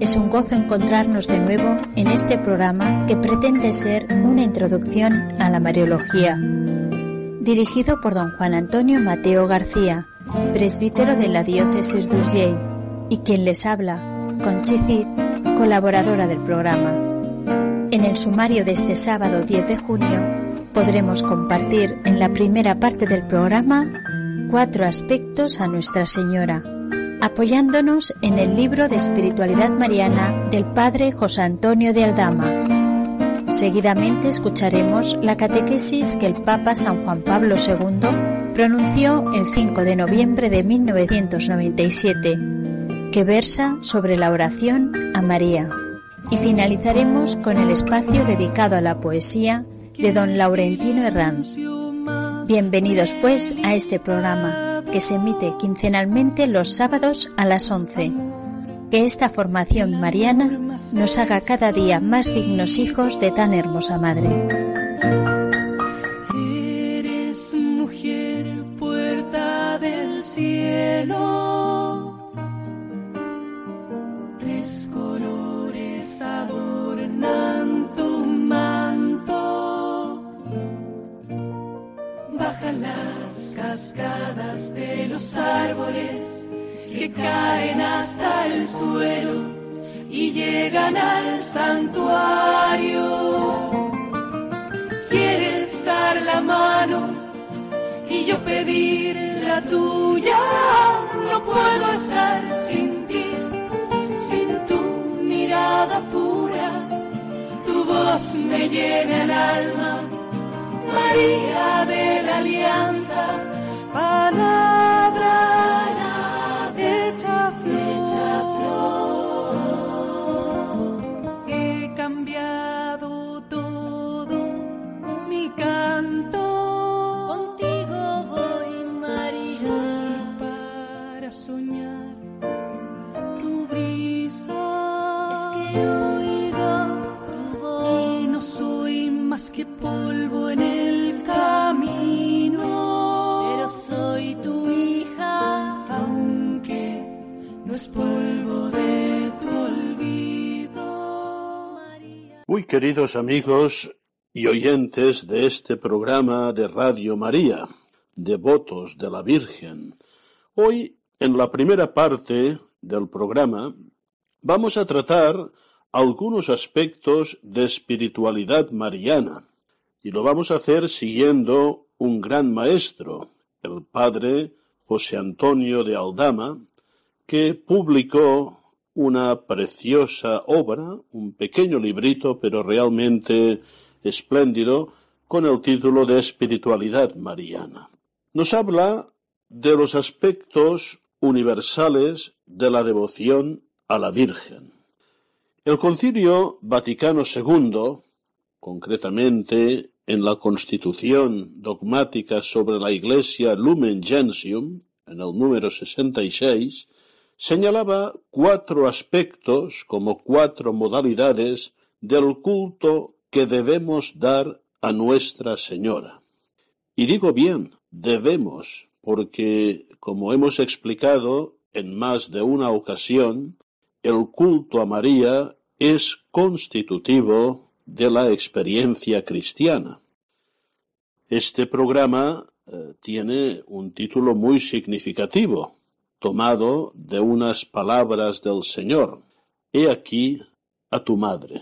Es un gozo encontrarnos de nuevo en este programa que pretende ser una introducción a la Mariología, dirigido por don Juan Antonio Mateo García, presbítero de la diócesis de Urgell, y quien les habla, Conchicit, colaboradora del programa. En el sumario de este sábado 10 de junio podremos compartir en la primera parte del programa cuatro aspectos a Nuestra Señora apoyándonos en el libro de espiritualidad mariana del padre José Antonio de Aldama. Seguidamente escucharemos la catequesis que el Papa San Juan Pablo II pronunció el 5 de noviembre de 1997, que versa sobre la oración a María. Y finalizaremos con el espacio dedicado a la poesía de don Laurentino Herranz. Bienvenidos pues a este programa que se emite quincenalmente los sábados a las 11. Que esta formación mariana nos haga cada día más dignos hijos de tan hermosa madre. Eres mujer, puerta del cielo. Cascadas de los árboles que caen hasta el suelo y llegan al santuario. Quieres dar la mano y yo pedir la tuya. No puedo estar sin ti, sin tu mirada pura. Tu voz me llena el alma, María de la Alianza palabra queridos amigos y oyentes de este programa de Radio María, devotos de la Virgen, hoy en la primera parte del programa vamos a tratar algunos aspectos de espiritualidad mariana y lo vamos a hacer siguiendo un gran maestro, el padre José Antonio de Aldama, que publicó una preciosa obra, un pequeño librito, pero realmente espléndido, con el título de Espiritualidad Mariana. Nos habla de los aspectos universales de la devoción a la Virgen. El Concilio Vaticano II, concretamente en la Constitución dogmática sobre la Iglesia Lumen Gentium, en el número 66, señalaba cuatro aspectos como cuatro modalidades del culto que debemos dar a Nuestra Señora. Y digo bien, debemos, porque, como hemos explicado en más de una ocasión, el culto a María es constitutivo de la experiencia cristiana. Este programa eh, tiene un título muy significativo, tomado de unas palabras del Señor. He aquí a tu madre.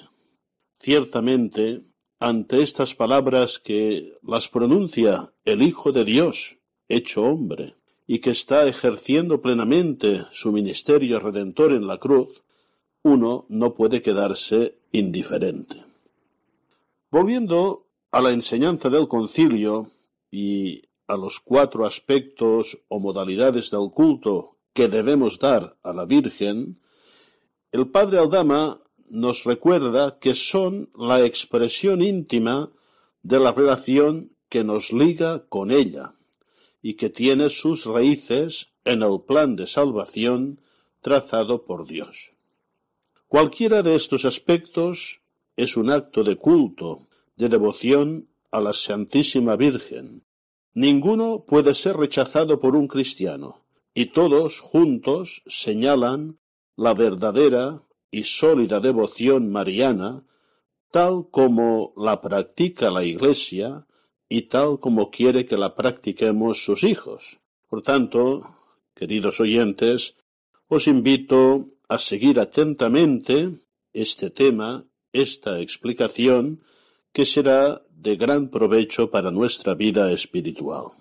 Ciertamente, ante estas palabras que las pronuncia el Hijo de Dios, hecho hombre, y que está ejerciendo plenamente su ministerio redentor en la cruz, uno no puede quedarse indiferente. Volviendo a la enseñanza del concilio y a los cuatro aspectos o modalidades del culto que debemos dar a la Virgen, el padre Aldama nos recuerda que son la expresión íntima de la relación que nos liga con ella y que tiene sus raíces en el plan de salvación trazado por Dios. Cualquiera de estos aspectos es un acto de culto, de devoción a la Santísima Virgen. Ninguno puede ser rechazado por un cristiano, y todos juntos señalan la verdadera y sólida devoción mariana, tal como la practica la Iglesia y tal como quiere que la practiquemos sus hijos. Por tanto, queridos oyentes, os invito a seguir atentamente este tema, esta explicación, que será de gran provecho para nuestra vida espiritual.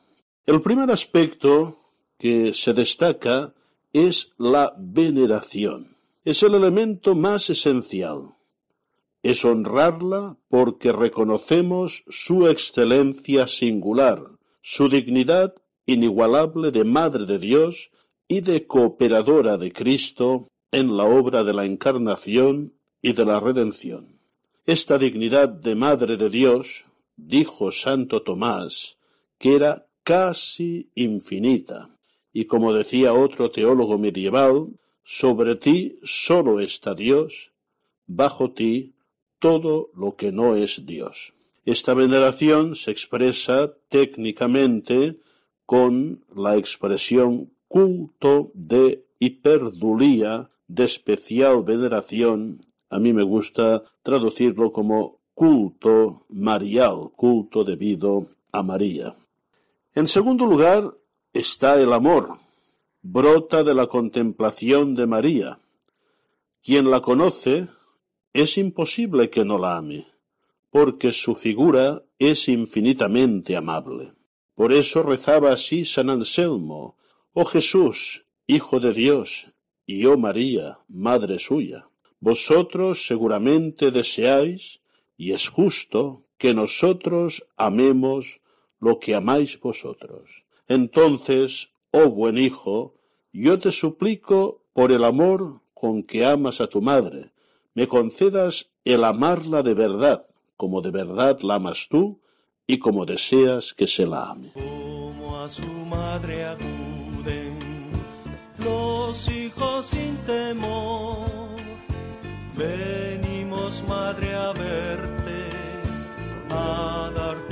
El primer aspecto que se destaca es la veneración. Es el elemento más esencial. Es honrarla porque reconocemos su excelencia singular, su dignidad inigualable de Madre de Dios y de cooperadora de Cristo en la obra de la encarnación y de la redención. Esta dignidad de Madre de Dios, dijo Santo Tomás, que era casi infinita, y como decía otro teólogo medieval, sobre ti sólo está Dios, bajo ti todo lo que no es Dios. Esta veneración se expresa técnicamente con la expresión culto de hiperdulía de especial veneración, a mí me gusta traducirlo como culto marial, culto debido a María. En segundo lugar está el amor, brota de la contemplación de María. Quien la conoce, es imposible que no la ame, porque su figura es infinitamente amable. Por eso rezaba así San Anselmo, Oh Jesús, Hijo de Dios, y oh María, Madre suya, vosotros seguramente deseáis, y es justo, que nosotros amemos lo que amáis vosotros. Entonces, oh buen Hijo, yo te suplico por el amor con que amas a tu madre, me concedas el amarla de verdad, como de verdad la amas tú y como deseas que se la ame. Como a su madre los hijos sin temor. Venimos, Madre, a verte, a darte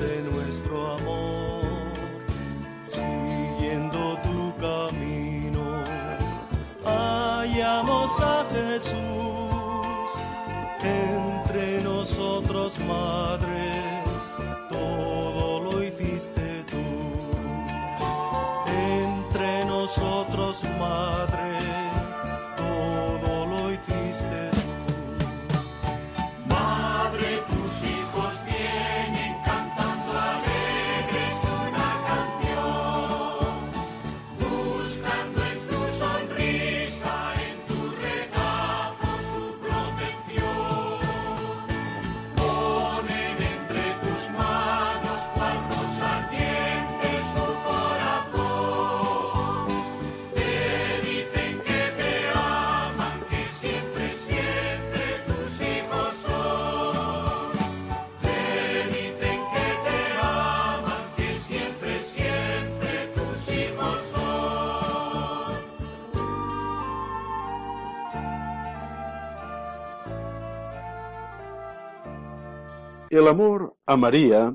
El amor a María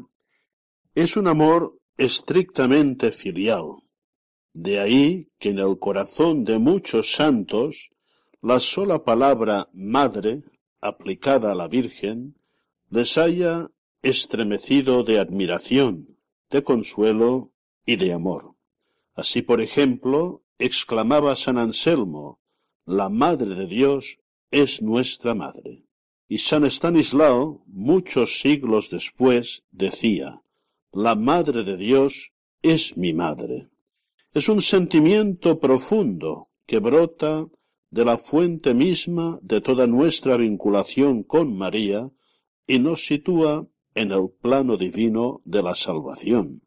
es un amor estrictamente filial. De ahí que en el corazón de muchos santos la sola palabra madre, aplicada a la Virgen, les haya estremecido de admiración, de consuelo y de amor. Así, por ejemplo, exclamaba San Anselmo, la Madre de Dios es nuestra Madre. Y San Estanislao, muchos siglos después, decía, La Madre de Dios es mi Madre. Es un sentimiento profundo que brota de la fuente misma de toda nuestra vinculación con María y nos sitúa en el plano divino de la salvación.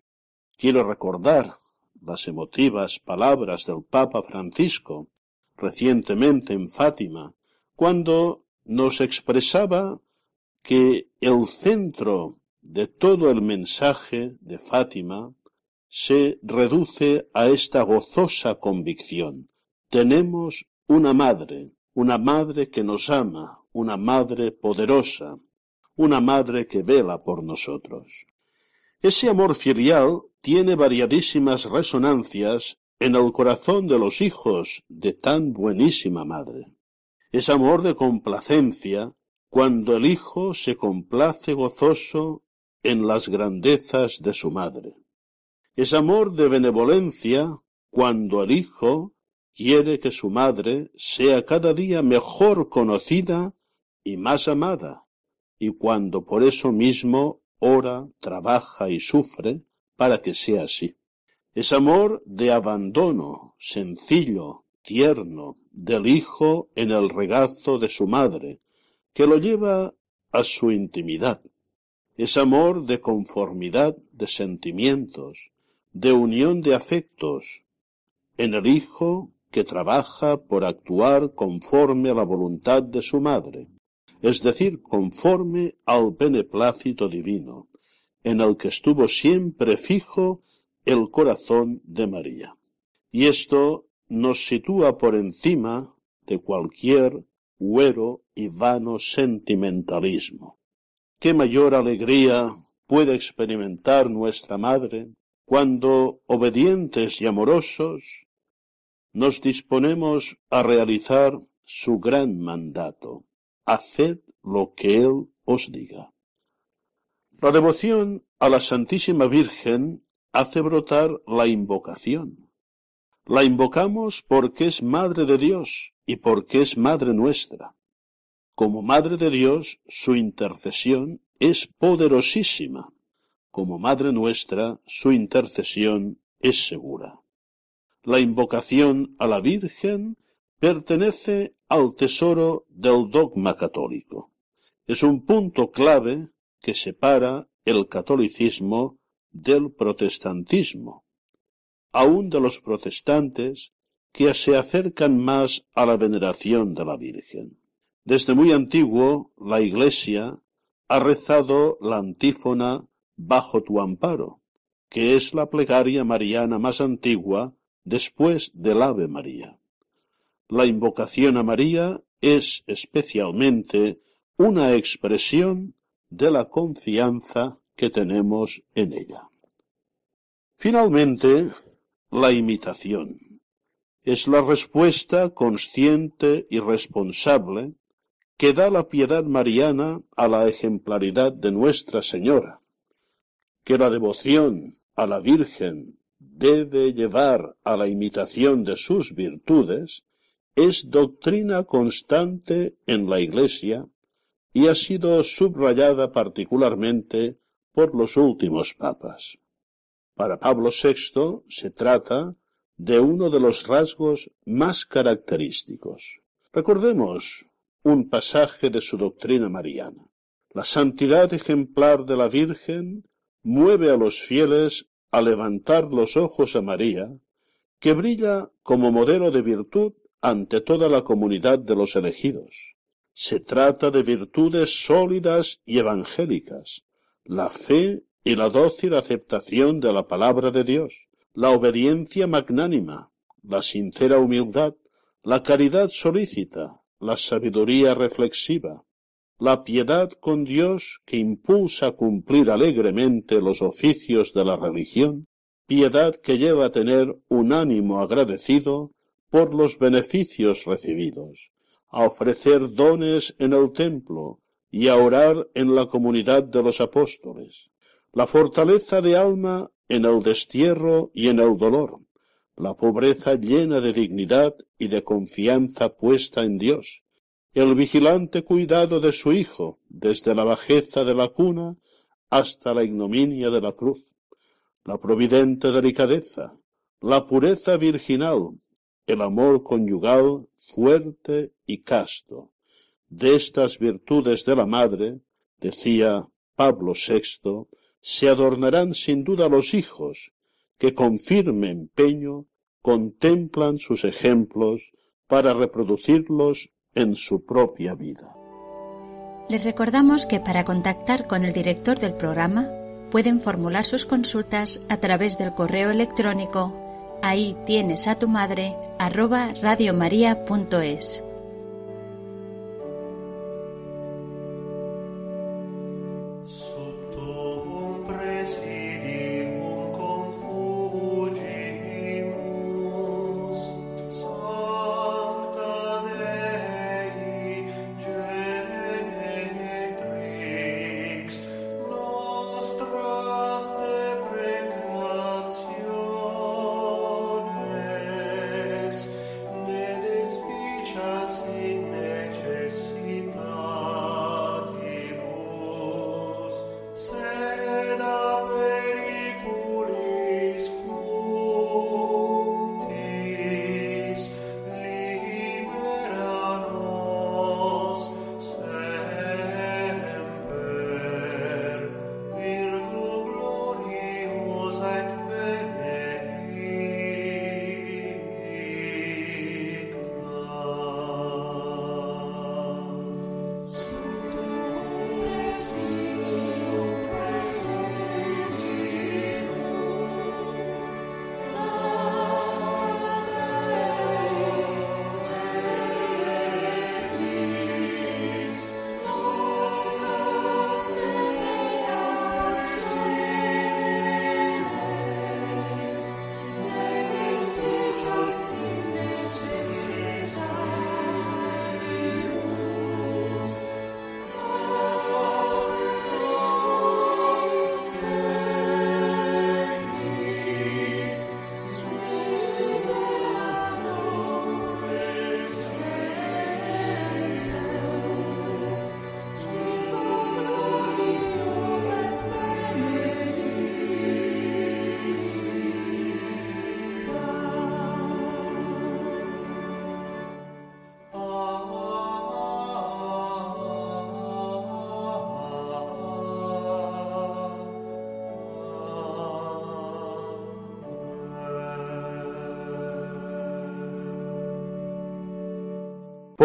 Quiero recordar las emotivas palabras del Papa Francisco recientemente en Fátima, cuando nos expresaba que el centro de todo el mensaje de Fátima se reduce a esta gozosa convicción. Tenemos una madre, una madre que nos ama, una madre poderosa, una madre que vela por nosotros. Ese amor filial tiene variadísimas resonancias en el corazón de los hijos de tan buenísima madre. Es amor de complacencia cuando el hijo se complace gozoso en las grandezas de su madre. Es amor de benevolencia cuando el hijo quiere que su madre sea cada día mejor conocida y más amada, y cuando por eso mismo ora, trabaja y sufre para que sea así. Es amor de abandono, sencillo, tierno, del hijo en el regazo de su madre, que lo lleva a su intimidad. Es amor de conformidad de sentimientos, de unión de afectos, en el hijo que trabaja por actuar conforme a la voluntad de su madre, es decir, conforme al beneplácito divino, en el que estuvo siempre fijo el corazón de María. Y esto nos sitúa por encima de cualquier huero y vano sentimentalismo. ¿Qué mayor alegría puede experimentar nuestra Madre cuando, obedientes y amorosos, nos disponemos a realizar su gran mandato? Haced lo que Él os diga. La devoción a la Santísima Virgen hace brotar la invocación. La invocamos porque es Madre de Dios y porque es Madre nuestra. Como Madre de Dios, su intercesión es poderosísima. Como Madre nuestra, su intercesión es segura. La invocación a la Virgen pertenece al tesoro del dogma católico. Es un punto clave que separa el catolicismo del protestantismo, aun de los protestantes que se acercan más a la veneración de la Virgen. Desde muy antiguo, la Iglesia ha rezado la antífona Bajo tu amparo, que es la plegaria mariana más antigua después del Ave María. La invocación a María es especialmente una expresión de la confianza que tenemos en ella. Finalmente, la imitación es la respuesta consciente y responsable que da la piedad mariana a la ejemplaridad de Nuestra Señora, que la devoción a la Virgen debe llevar a la imitación de sus virtudes, es doctrina constante en la Iglesia y ha sido subrayada particularmente por los últimos papas. Para Pablo VI se trata de uno de los rasgos más característicos. Recordemos un pasaje de su doctrina mariana. La santidad ejemplar de la Virgen mueve a los fieles a levantar los ojos a María, que brilla como modelo de virtud ante toda la comunidad de los elegidos. Se trata de virtudes sólidas y evangélicas, la fe y la dócil aceptación de la palabra de Dios, la obediencia magnánima, la sincera humildad, la caridad solícita, la sabiduría reflexiva, la piedad con Dios que impulsa a cumplir alegremente los oficios de la religión, piedad que lleva a tener un ánimo agradecido por los beneficios recibidos, a ofrecer dones en el templo, y a orar en la comunidad de los apóstoles, la fortaleza de alma en el destierro y en el dolor, la pobreza llena de dignidad y de confianza puesta en Dios, el vigilante cuidado de su Hijo desde la bajeza de la cuna hasta la ignominia de la cruz, la providente delicadeza, la pureza virginal, el amor conyugal fuerte y casto. De estas virtudes de la madre, decía Pablo VI, se adornarán sin duda los hijos, que con firme empeño contemplan sus ejemplos para reproducirlos en su propia vida. Les recordamos que para contactar con el director del programa pueden formular sus consultas a través del correo electrónico ahí tienes a tu madre arroba radiomaria.es.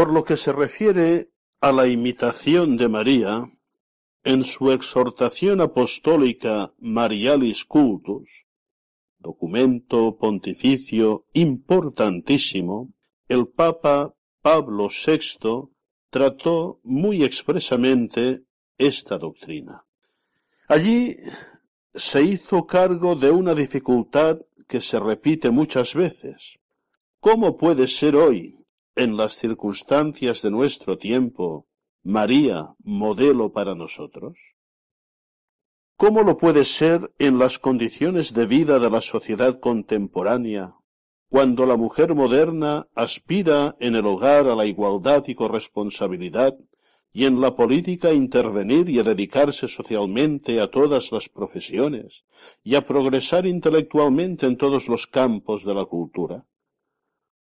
Por lo que se refiere a la imitación de María, en su exhortación apostólica Marialis Cultus, documento pontificio importantísimo, el Papa Pablo VI trató muy expresamente esta doctrina. Allí se hizo cargo de una dificultad que se repite muchas veces. ¿Cómo puede ser hoy, en las circunstancias de nuestro tiempo, María modelo para nosotros? ¿Cómo lo puede ser en las condiciones de vida de la sociedad contemporánea, cuando la mujer moderna aspira en el hogar a la igualdad y corresponsabilidad, y en la política a intervenir y a dedicarse socialmente a todas las profesiones, y a progresar intelectualmente en todos los campos de la cultura?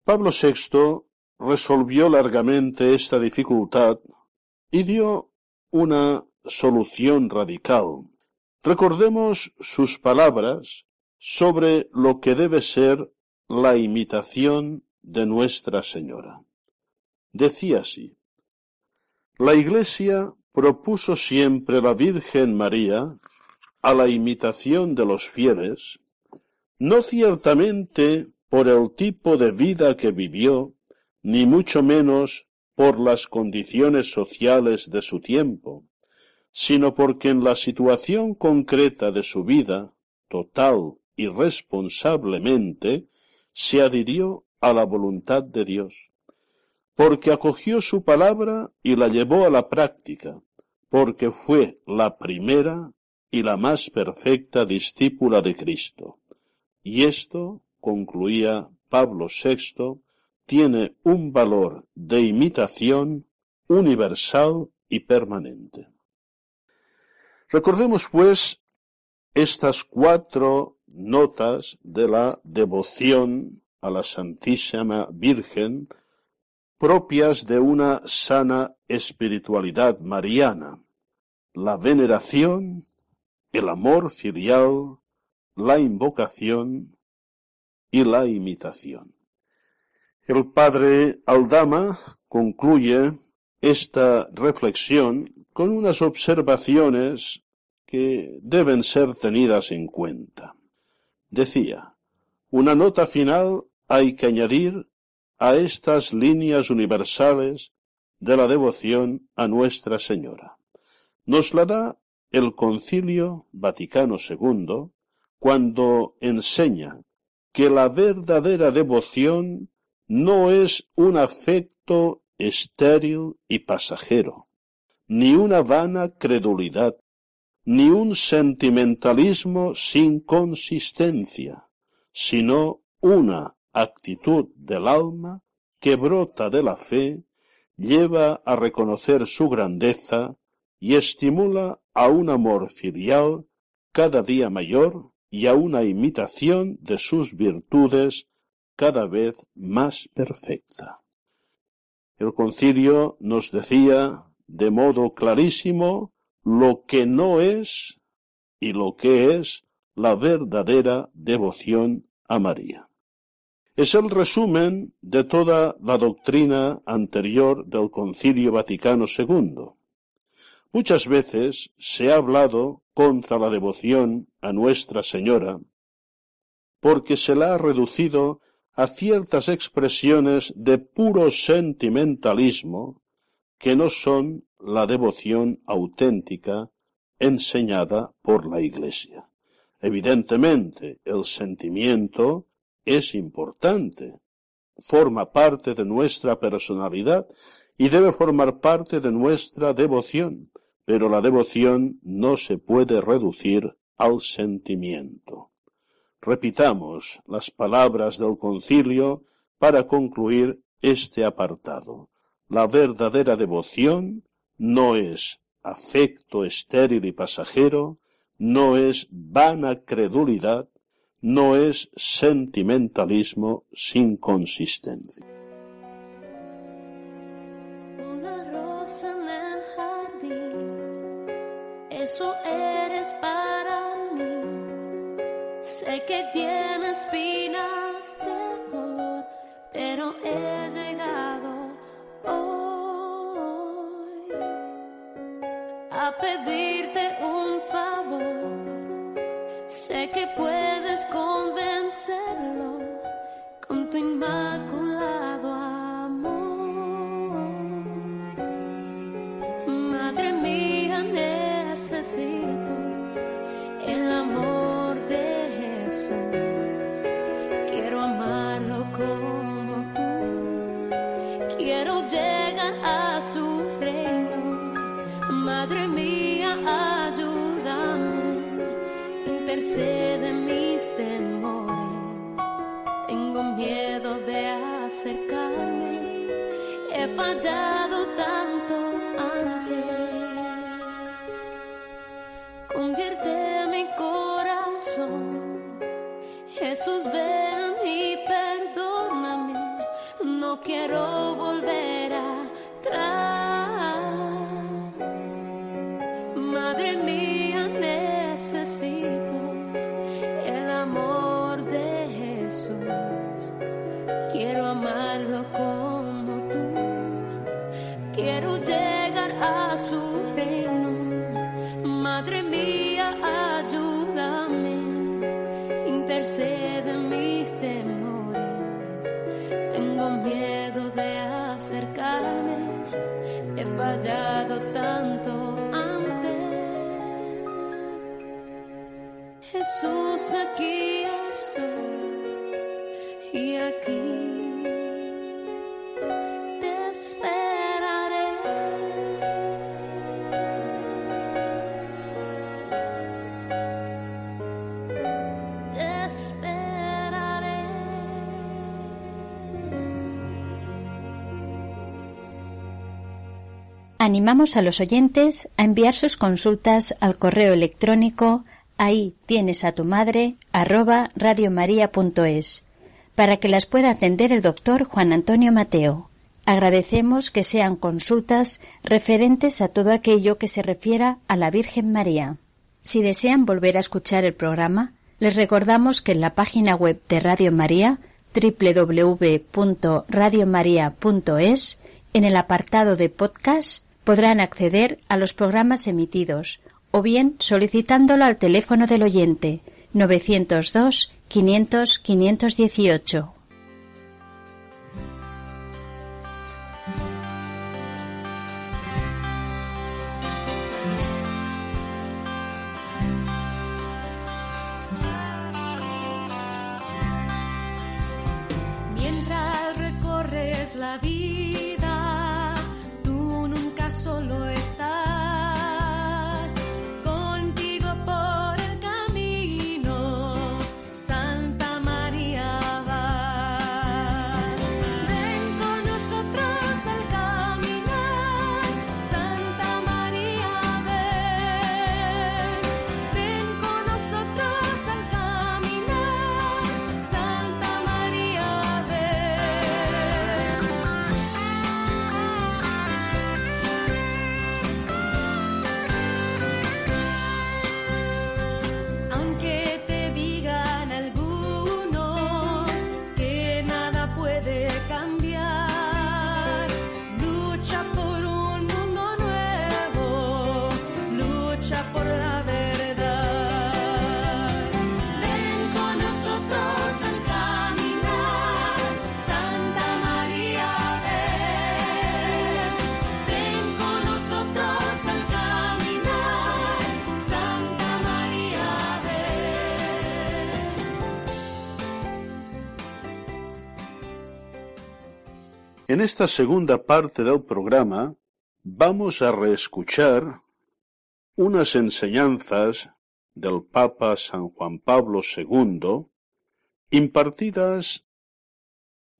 Pablo VI resolvió largamente esta dificultad y dio una solución radical. Recordemos sus palabras sobre lo que debe ser la imitación de Nuestra Señora. Decía así, la Iglesia propuso siempre la Virgen María a la imitación de los fieles, no ciertamente por el tipo de vida que vivió, ni mucho menos por las condiciones sociales de su tiempo, sino porque en la situación concreta de su vida, total y responsablemente, se adhirió a la voluntad de Dios, porque acogió su palabra y la llevó a la práctica, porque fue la primera y la más perfecta discípula de Cristo. Y esto, concluía Pablo VI, tiene un valor de imitación universal y permanente. Recordemos, pues, estas cuatro notas de la devoción a la Santísima Virgen propias de una sana espiritualidad mariana, la veneración, el amor filial, la invocación y la imitación. El padre Aldama concluye esta reflexión con unas observaciones que deben ser tenidas en cuenta. Decía, una nota final hay que añadir a estas líneas universales de la devoción a Nuestra Señora. Nos la da el Concilio Vaticano II cuando enseña que la verdadera devoción no es un afecto estéril y pasajero, ni una vana credulidad, ni un sentimentalismo sin consistencia, sino una actitud del alma que brota de la fe, lleva a reconocer su grandeza y estimula a un amor filial cada día mayor y a una imitación de sus virtudes cada vez más perfecta. El concilio nos decía de modo clarísimo lo que no es y lo que es la verdadera devoción a María. Es el resumen de toda la doctrina anterior del Concilio Vaticano II. Muchas veces se ha hablado contra la devoción a Nuestra Señora porque se la ha reducido a ciertas expresiones de puro sentimentalismo que no son la devoción auténtica enseñada por la Iglesia. Evidentemente, el sentimiento es importante, forma parte de nuestra personalidad y debe formar parte de nuestra devoción, pero la devoción no se puede reducir al sentimiento. Repitamos las palabras del concilio para concluir este apartado. La verdadera devoción no es afecto estéril y pasajero, no es vana credulidad, no es sentimentalismo sin consistencia. Espinas de dolor, pero he llegado hoy a pedirte un favor. Sé que puedes convencerlo con tu inmaculado Animamos a los oyentes a enviar sus consultas al correo electrónico ahí tienes a tu madre arroba radiomaria.es para que las pueda atender el doctor Juan Antonio Mateo. Agradecemos que sean consultas referentes a todo aquello que se refiera a la Virgen María. Si desean volver a escuchar el programa, les recordamos que en la página web de Radio María, www.radiomaria.es, en el apartado de podcast, podrán acceder a los programas emitidos o bien solicitándolo al teléfono del oyente 902 500 518. Mientras recorres la vida, En esta segunda parte del programa vamos a reescuchar unas enseñanzas del Papa San Juan Pablo II impartidas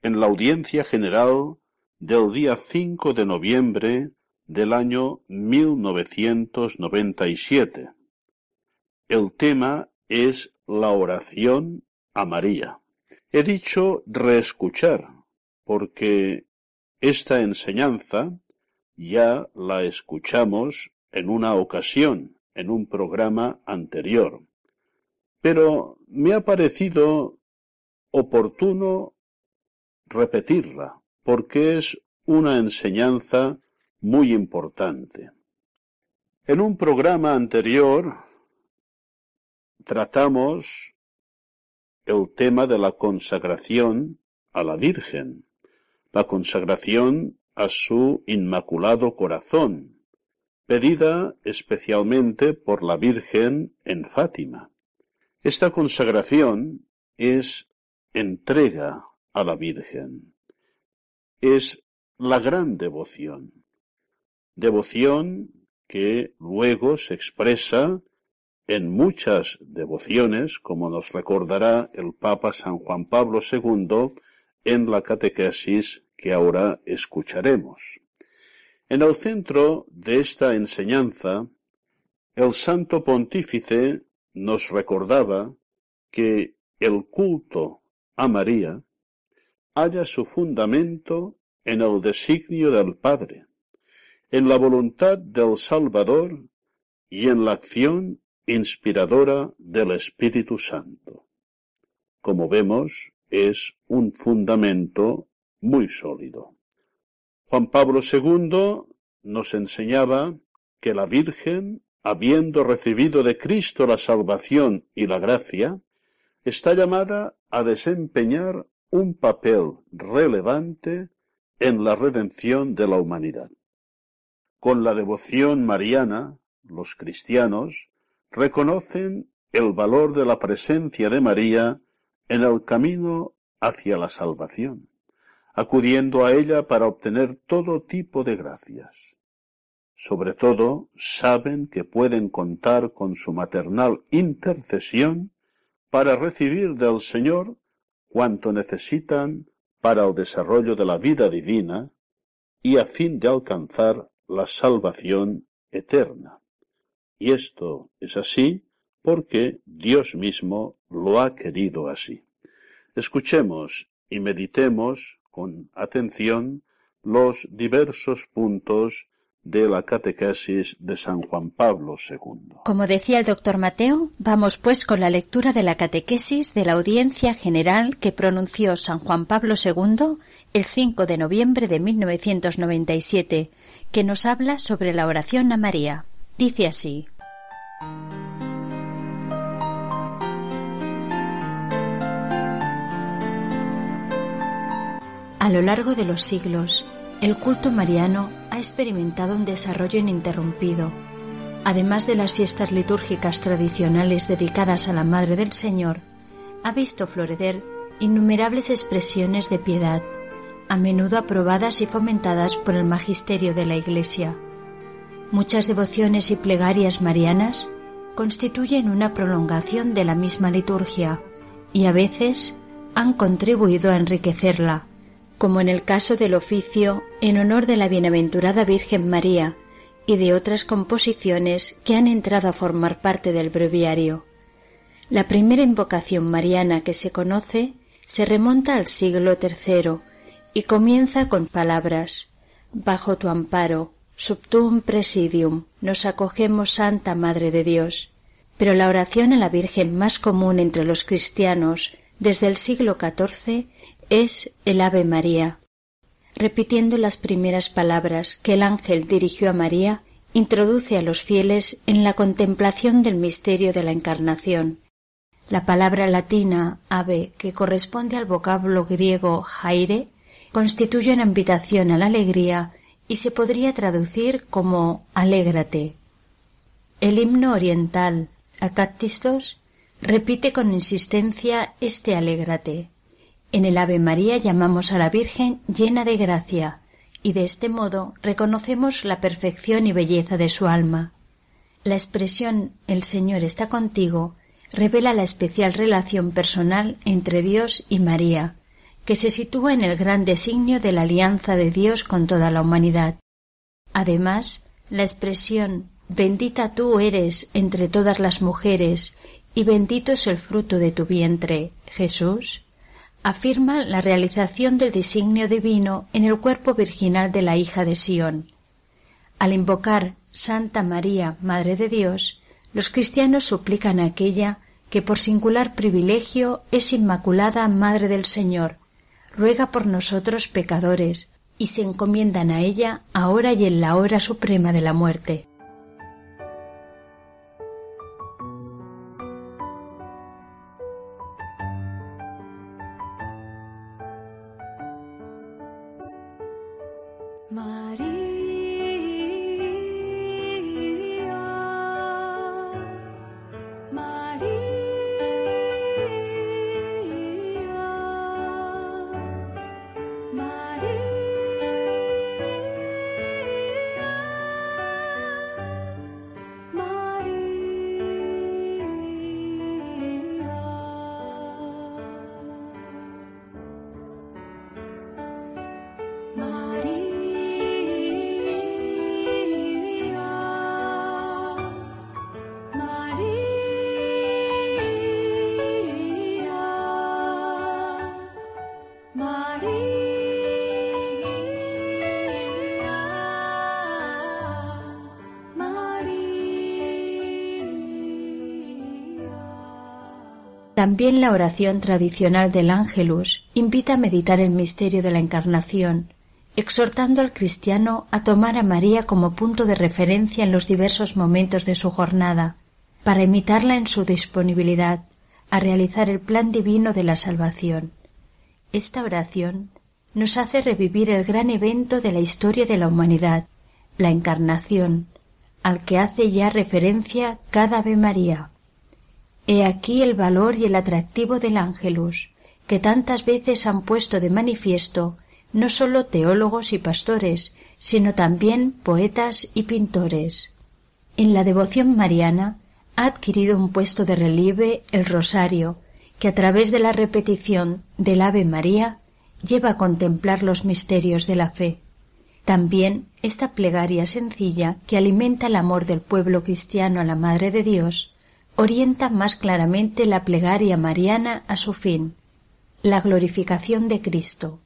en la audiencia general del día 5 de noviembre del año 1997. El tema es la oración a María. He dicho reescuchar porque esta enseñanza ya la escuchamos en una ocasión, en un programa anterior. Pero me ha parecido oportuno repetirla, porque es una enseñanza muy importante. En un programa anterior tratamos el tema de la consagración a la Virgen, la consagración a su Inmaculado Corazón, pedida especialmente por la Virgen en Fátima. Esta consagración es entrega a la Virgen. Es la gran devoción. Devoción que luego se expresa en muchas devociones, como nos recordará el Papa San Juan Pablo II en la catequesis que ahora escucharemos. En el centro de esta enseñanza, el Santo Pontífice nos recordaba que el culto a María halla su fundamento en el designio del Padre, en la voluntad del Salvador y en la acción inspiradora del Espíritu Santo. Como vemos, es un fundamento muy sólido. Juan Pablo II nos enseñaba que la Virgen, habiendo recibido de Cristo la salvación y la gracia, está llamada a desempeñar un papel relevante en la redención de la humanidad. Con la devoción mariana, los cristianos reconocen el valor de la presencia de María en el camino hacia la salvación, acudiendo a ella para obtener todo tipo de gracias. Sobre todo, saben que pueden contar con su maternal intercesión para recibir del Señor cuanto necesitan para el desarrollo de la vida divina y a fin de alcanzar la salvación eterna. Y esto es así porque Dios mismo lo ha querido así. Escuchemos y meditemos con atención los diversos puntos de la catequesis de San Juan Pablo II. Como decía el doctor Mateo, vamos pues con la lectura de la catequesis de la audiencia general que pronunció San Juan Pablo II el 5 de noviembre de 1997, que nos habla sobre la oración a María. Dice así. A lo largo de los siglos, el culto mariano ha experimentado un desarrollo ininterrumpido. Además de las fiestas litúrgicas tradicionales dedicadas a la Madre del Señor, ha visto florecer innumerables expresiones de piedad, a menudo aprobadas y fomentadas por el magisterio de la Iglesia. Muchas devociones y plegarias marianas constituyen una prolongación de la misma liturgia y a veces han contribuido a enriquecerla, como en el caso del oficio en honor de la Bienaventurada Virgen María y de otras composiciones que han entrado a formar parte del breviario. La primera invocación mariana que se conoce se remonta al siglo III y comienza con palabras Bajo tu amparo, sub tuum presidium, nos acogemos Santa Madre de Dios. Pero la oración a la Virgen más común entre los cristianos desde el siglo XIV es el Ave María. Repitiendo las primeras palabras que el ángel dirigió a María, introduce a los fieles en la contemplación del misterio de la Encarnación. La palabra latina ave, que corresponde al vocablo griego jaire, constituye una invitación a la alegría y se podría traducir como alégrate. El himno oriental, Acátistos, repite con insistencia este alégrate. En el Ave María llamamos a la Virgen llena de gracia, y de este modo reconocemos la perfección y belleza de su alma. La expresión El Señor está contigo revela la especial relación personal entre Dios y María, que se sitúa en el gran designio de la alianza de Dios con toda la humanidad. Además, la expresión Bendita tú eres entre todas las mujeres, y bendito es el fruto de tu vientre, Jesús, afirma la realización del designio divino en el cuerpo virginal de la hija de Sión. Al invocar Santa María, Madre de Dios, los cristianos suplican a aquella que por singular privilegio es Inmaculada Madre del Señor, ruega por nosotros pecadores, y se encomiendan a ella ahora y en la hora suprema de la muerte. También la oración tradicional del Ángelus invita a meditar el misterio de la Encarnación, exhortando al cristiano a tomar a María como punto de referencia en los diversos momentos de su jornada, para imitarla en su disponibilidad a realizar el plan divino de la salvación. Esta oración nos hace revivir el gran evento de la historia de la humanidad, la Encarnación, al que hace ya referencia cada Ave María. He aquí el valor y el atractivo del ángelus, que tantas veces han puesto de manifiesto no sólo teólogos y pastores, sino también poetas y pintores. En la devoción mariana ha adquirido un puesto de relieve el rosario, que a través de la repetición del Ave María lleva a contemplar los misterios de la fe. También esta plegaria sencilla que alimenta el amor del pueblo cristiano a la Madre de Dios orienta más claramente la plegaria mariana a su fin, la glorificación de Cristo.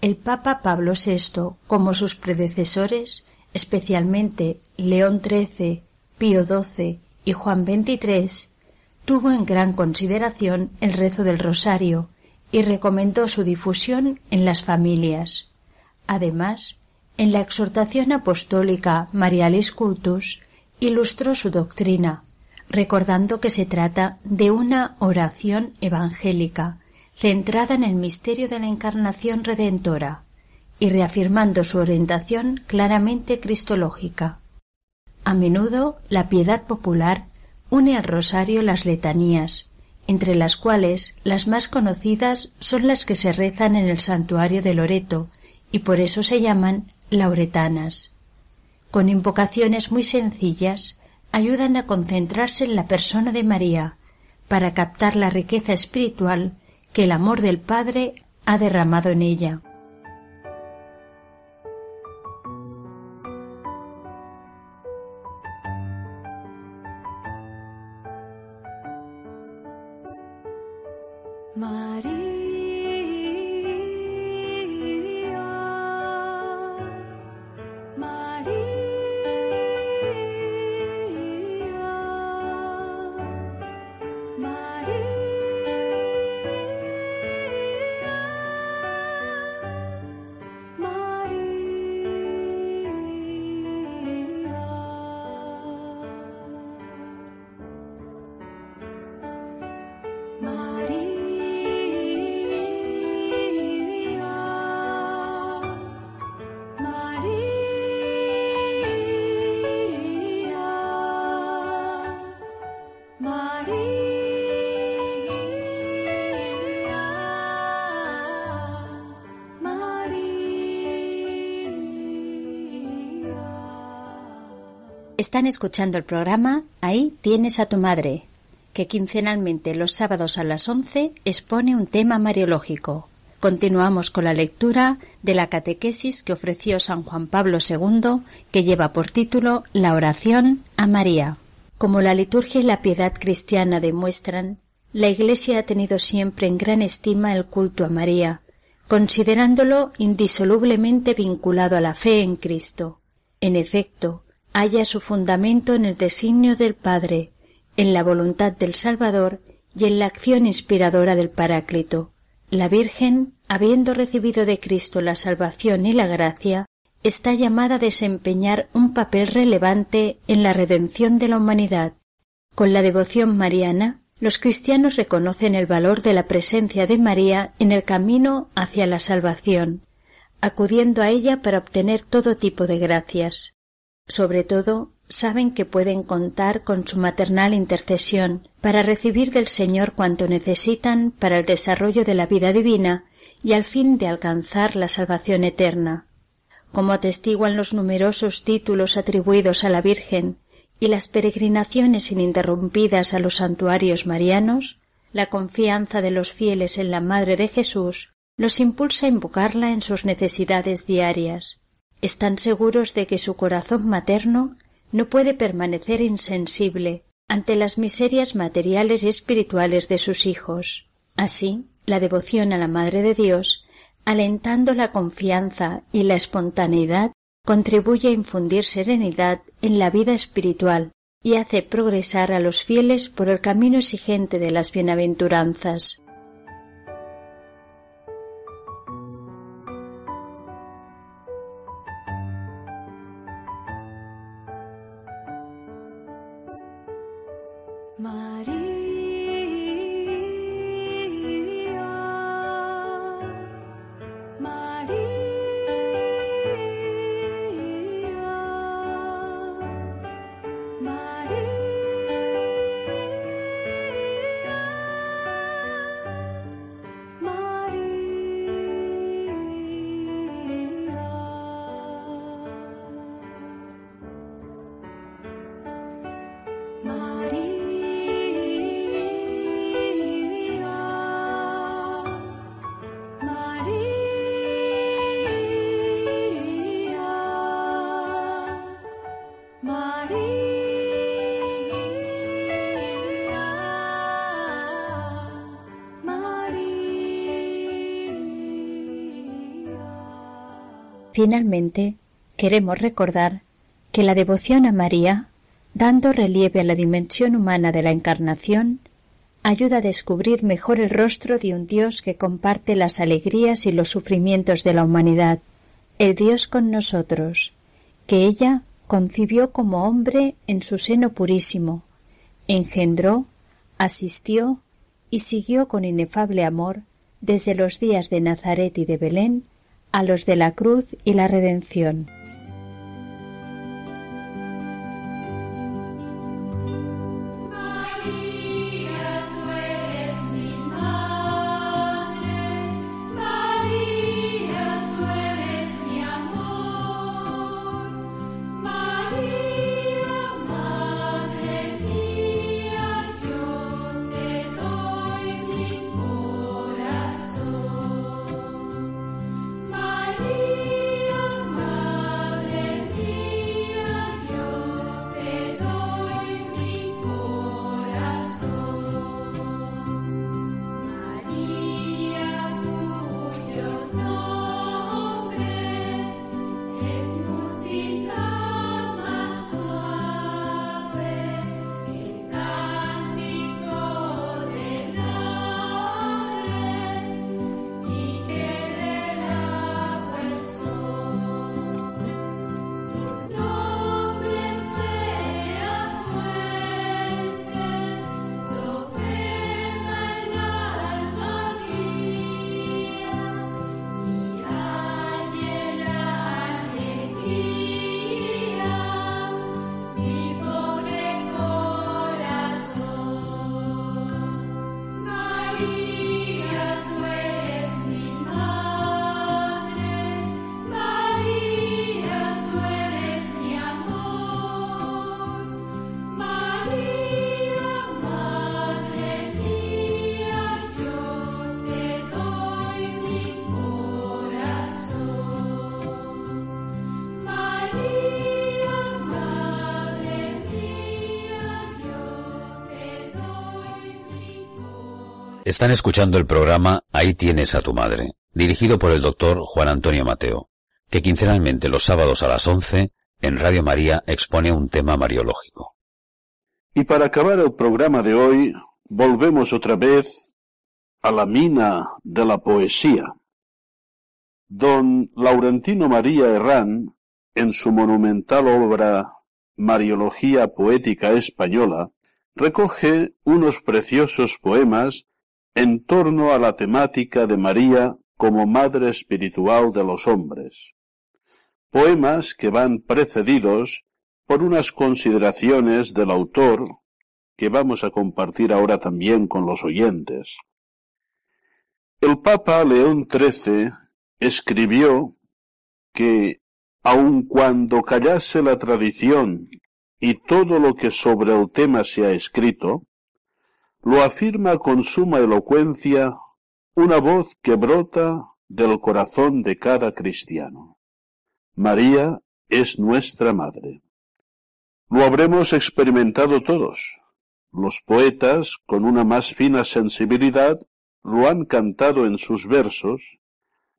El Papa Pablo VI, como sus predecesores, especialmente León XIII, Pío XII y Juan XXIII, tuvo en gran consideración el rezo del rosario y recomendó su difusión en las familias. Además, en la exhortación apostólica Marialis Cultus ilustró su doctrina, recordando que se trata de una oración evangélica centrada en el misterio de la encarnación redentora y reafirmando su orientación claramente cristológica. A menudo la piedad popular une al rosario las letanías, entre las cuales las más conocidas son las que se rezan en el santuario de Loreto y por eso se llaman lauretanas. Con invocaciones muy sencillas ayudan a concentrarse en la persona de María para captar la riqueza espiritual que el amor del Padre ha derramado en ella. Están escuchando el programa Ahí tienes a tu madre, que quincenalmente los sábados a las once expone un tema mariológico. Continuamos con la lectura de la catequesis que ofreció San Juan Pablo II, que lleva por título La oración a María. Como la liturgia y la piedad cristiana demuestran, la Iglesia ha tenido siempre en gran estima el culto a María, considerándolo indisolublemente vinculado a la fe en Cristo. En efecto, halla su fundamento en el designio del Padre, en la voluntad del Salvador y en la acción inspiradora del Paráclito. La Virgen, habiendo recibido de Cristo la salvación y la gracia, está llamada a desempeñar un papel relevante en la redención de la humanidad. Con la devoción mariana, los cristianos reconocen el valor de la presencia de María en el camino hacia la salvación, acudiendo a ella para obtener todo tipo de gracias. Sobre todo, saben que pueden contar con su maternal intercesión para recibir del Señor cuanto necesitan para el desarrollo de la vida divina y al fin de alcanzar la salvación eterna. Como atestiguan los numerosos títulos atribuidos a la Virgen y las peregrinaciones ininterrumpidas a los santuarios marianos, la confianza de los fieles en la Madre de Jesús los impulsa a invocarla en sus necesidades diarias están seguros de que su corazón materno no puede permanecer insensible ante las miserias materiales y espirituales de sus hijos. Así, la devoción a la Madre de Dios, alentando la confianza y la espontaneidad, contribuye a infundir serenidad en la vida espiritual y hace progresar a los fieles por el camino exigente de las bienaventuranzas. Finalmente, queremos recordar que la devoción a María, dando relieve a la dimensión humana de la Encarnación, ayuda a descubrir mejor el rostro de un Dios que comparte las alegrías y los sufrimientos de la humanidad, el Dios con nosotros, que ella concibió como hombre en su seno purísimo, engendró, asistió y siguió con inefable amor desde los días de Nazaret y de Belén a los de la cruz y la redención. Están escuchando el programa Ahí tienes a tu madre, dirigido por el doctor Juan Antonio Mateo, que quincenalmente los sábados a las once en Radio María expone un tema mariológico. Y para acabar el programa de hoy, volvemos otra vez a la mina de la poesía. Don Laurentino María Herrán, en su monumental obra Mariología Poética Española, recoge unos preciosos poemas en torno a la temática de María como madre espiritual de los hombres. Poemas que van precedidos por unas consideraciones del autor que vamos a compartir ahora también con los oyentes. El Papa León XIII escribió que, aun cuando callase la tradición y todo lo que sobre el tema se ha escrito, lo afirma con suma elocuencia una voz que brota del corazón de cada cristiano. María es nuestra madre. Lo habremos experimentado todos. Los poetas, con una más fina sensibilidad, lo han cantado en sus versos,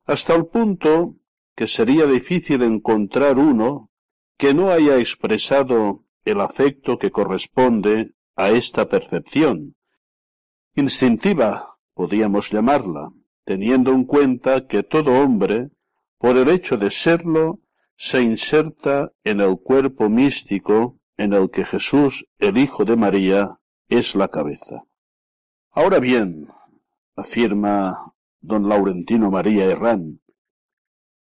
hasta el punto que sería difícil encontrar uno que no haya expresado el afecto que corresponde a esta percepción, instintiva, podíamos llamarla, teniendo en cuenta que todo hombre, por el hecho de serlo, se inserta en el cuerpo místico en el que Jesús, el Hijo de María, es la cabeza. Ahora bien, afirma don Laurentino María Herrán,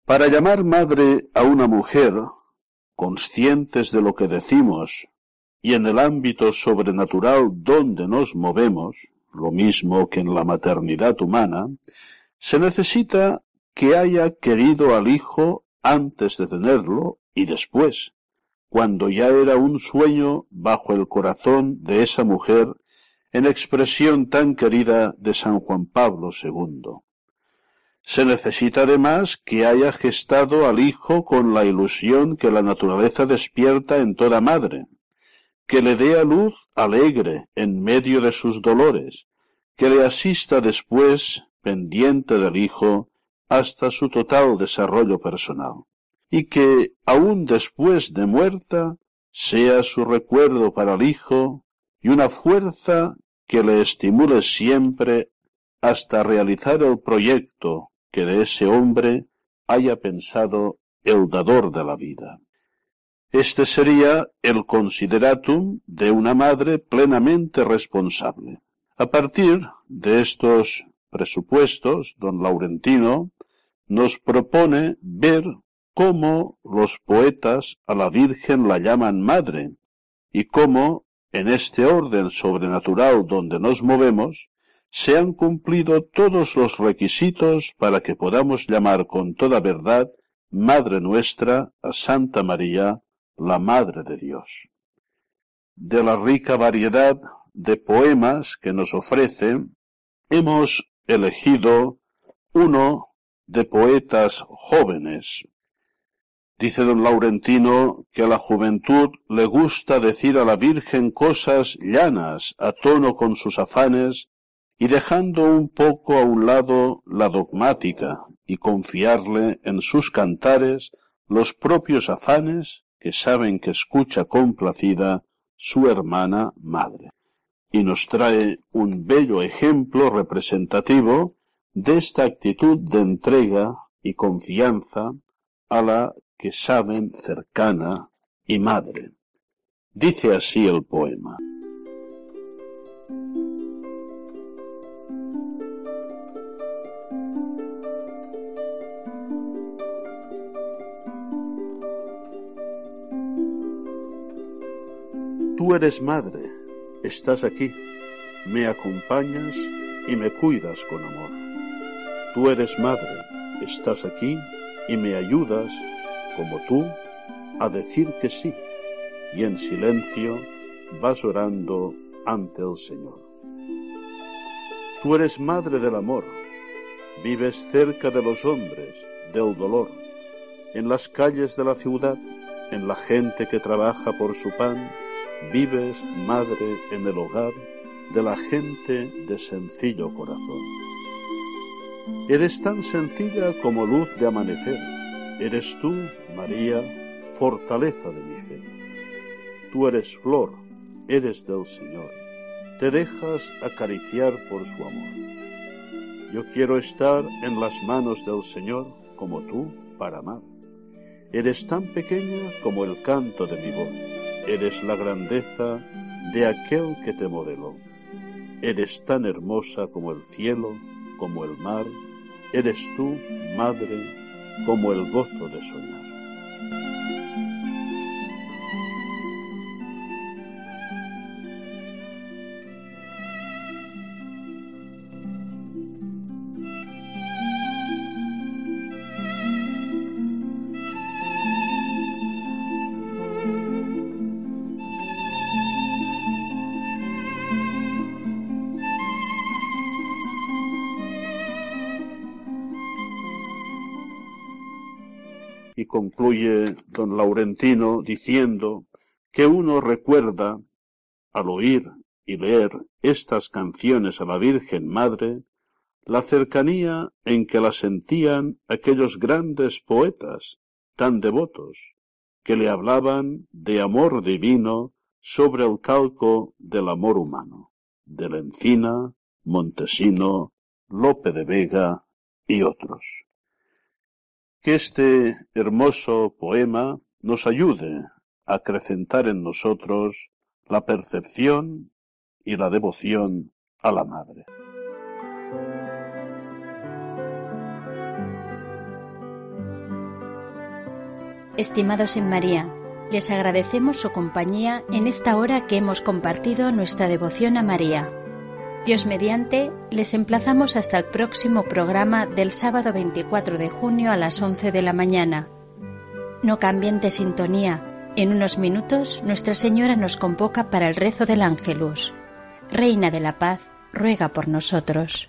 para llamar madre a una mujer, conscientes de lo que decimos y en el ámbito sobrenatural donde nos movemos, lo mismo que en la maternidad humana, se necesita que haya querido al hijo antes de tenerlo y después, cuando ya era un sueño bajo el corazón de esa mujer en expresión tan querida de San Juan Pablo II. Se necesita además que haya gestado al hijo con la ilusión que la naturaleza despierta en toda madre, que le dé a luz alegre en medio de sus dolores, que le asista después, pendiente del Hijo, hasta su total desarrollo personal, y que, aun después de muerta, sea su recuerdo para el Hijo y una fuerza que le estimule siempre hasta realizar el proyecto que de ese hombre haya pensado el dador de la vida. Este sería el consideratum de una madre plenamente responsable. A partir de estos presupuestos, don Laurentino nos propone ver cómo los poetas a la Virgen la llaman madre y cómo, en este orden sobrenatural donde nos movemos, se han cumplido todos los requisitos para que podamos llamar con toda verdad Madre nuestra a Santa María, la Madre de Dios. De la rica variedad de poemas que nos ofrece, hemos elegido uno de poetas jóvenes. Dice don Laurentino que a la juventud le gusta decir a la Virgen cosas llanas a tono con sus afanes y dejando un poco a un lado la dogmática y confiarle en sus cantares los propios afanes que saben que escucha complacida su hermana madre. Y nos trae un bello ejemplo representativo de esta actitud de entrega y confianza a la que saben cercana y madre. Dice así el poema. Tú eres madre, estás aquí, me acompañas y me cuidas con amor. Tú eres madre, estás aquí y me ayudas, como tú, a decir que sí, y en silencio vas orando ante el Señor. Tú eres madre del amor, vives cerca de los hombres, del dolor, en las calles de la ciudad, en la gente que trabaja por su pan, vives, madre, en el hogar de la gente de sencillo corazón. Eres tan sencilla como luz de amanecer. Eres tú, María, fortaleza de mi fe. Tú eres flor, eres del Señor. Te dejas acariciar por su amor. Yo quiero estar en las manos del Señor como tú para amar. Eres tan pequeña como el canto de mi voz Eres la grandeza de aquel que te modeló. Eres tan hermosa como el cielo, como el mar. Eres tú, madre, como el gozo de soñar. Concluye don Laurentino diciendo que uno recuerda, al oír y leer estas canciones a la Virgen Madre, la cercanía en que la sentían aquellos grandes poetas tan devotos, que le hablaban de amor divino sobre el calco del amor humano, de la Encina, Montesino, Lope de Vega y otros que este hermoso poema nos ayude a acrecentar en nosotros la percepción y la devoción a la Madre. Estimados en María, les agradecemos su compañía en esta hora que hemos compartido nuestra devoción a María. Dios mediante, les emplazamos hasta el próximo programa del sábado 24 de junio a las 11 de la mañana. No cambien de sintonía. En unos minutos Nuestra Señora nos convoca para el rezo del Ángelus. Reina de la Paz, ruega por nosotros.